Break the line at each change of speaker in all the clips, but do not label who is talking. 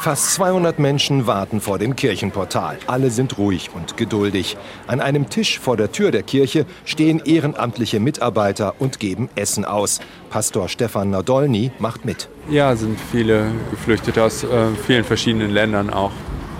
Fast 200 Menschen warten vor dem Kirchenportal. Alle sind ruhig und geduldig. An einem Tisch vor der Tür der Kirche stehen ehrenamtliche Mitarbeiter und geben Essen aus. Pastor Stefan Nadolny macht mit.
Ja, sind viele Geflüchtete aus äh, vielen verschiedenen Ländern auch.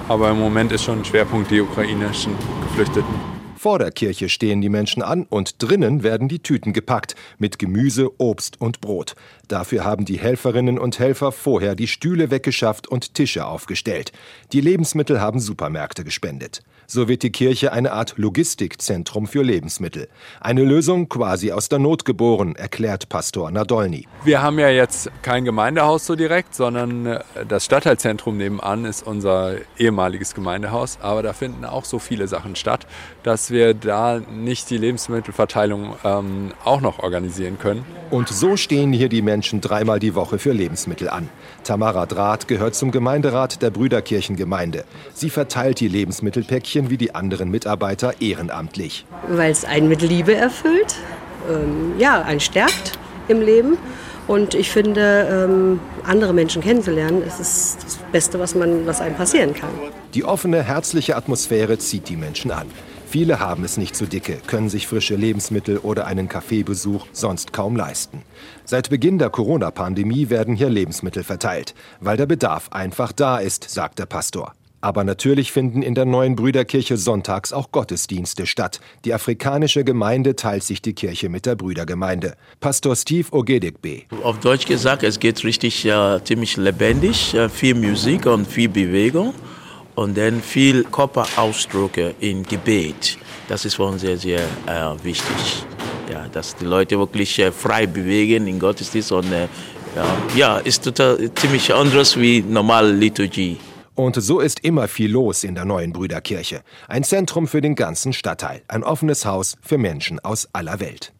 Aber im Moment ist schon ein Schwerpunkt die ukrainischen Geflüchteten.
Vor der Kirche stehen die Menschen an und drinnen werden die Tüten gepackt mit Gemüse, Obst und Brot. Dafür haben die Helferinnen und Helfer vorher die Stühle weggeschafft und Tische aufgestellt. Die Lebensmittel haben Supermärkte gespendet. So wird die Kirche eine Art Logistikzentrum für Lebensmittel. Eine Lösung quasi aus der Not geboren, erklärt Pastor Nadolny.
Wir haben ja jetzt kein Gemeindehaus so direkt, sondern äh, das Stadtteilzentrum nebenan ist unser ehemaliges Gemeindehaus. Aber da finden auch so viele Sachen statt, dass wir da nicht die Lebensmittelverteilung ähm, auch noch organisieren können.
Und so stehen hier die Menschen dreimal die Woche für Lebensmittel an. Tamara Draht gehört zum Gemeinderat der Brüderkirchengemeinde. Sie verteilt die Lebensmittelpäckchen wie die anderen Mitarbeiter ehrenamtlich.
Weil es einen mit Liebe erfüllt, ähm, ja, einen stärkt im Leben. Und ich finde, ähm, andere Menschen kennenzulernen, ist das Beste, was, man, was einem passieren kann.
Die offene, herzliche Atmosphäre zieht die Menschen an. Viele haben es nicht so dicke, können sich frische Lebensmittel oder einen Kaffeebesuch sonst kaum leisten. Seit Beginn der Corona-Pandemie werden hier Lebensmittel verteilt, weil der Bedarf einfach da ist, sagt der Pastor. Aber natürlich finden in der neuen Brüderkirche sonntags auch Gottesdienste statt. Die afrikanische Gemeinde teilt sich die Kirche mit der Brüdergemeinde. Pastor Steve Ogedekbe.
Auf Deutsch gesagt, es geht richtig äh, ziemlich lebendig, viel Musik und viel Bewegung und dann viel Körperausdrücke im Gebet. Das ist für uns sehr, sehr äh, wichtig. Ja, dass die Leute wirklich äh, frei bewegen in Gottesdienst und äh, ja, ist total ziemlich anders wie normale Liturgie.
Und so ist immer viel los in der neuen Brüderkirche. Ein Zentrum für den ganzen Stadtteil, ein offenes Haus für Menschen aus aller Welt.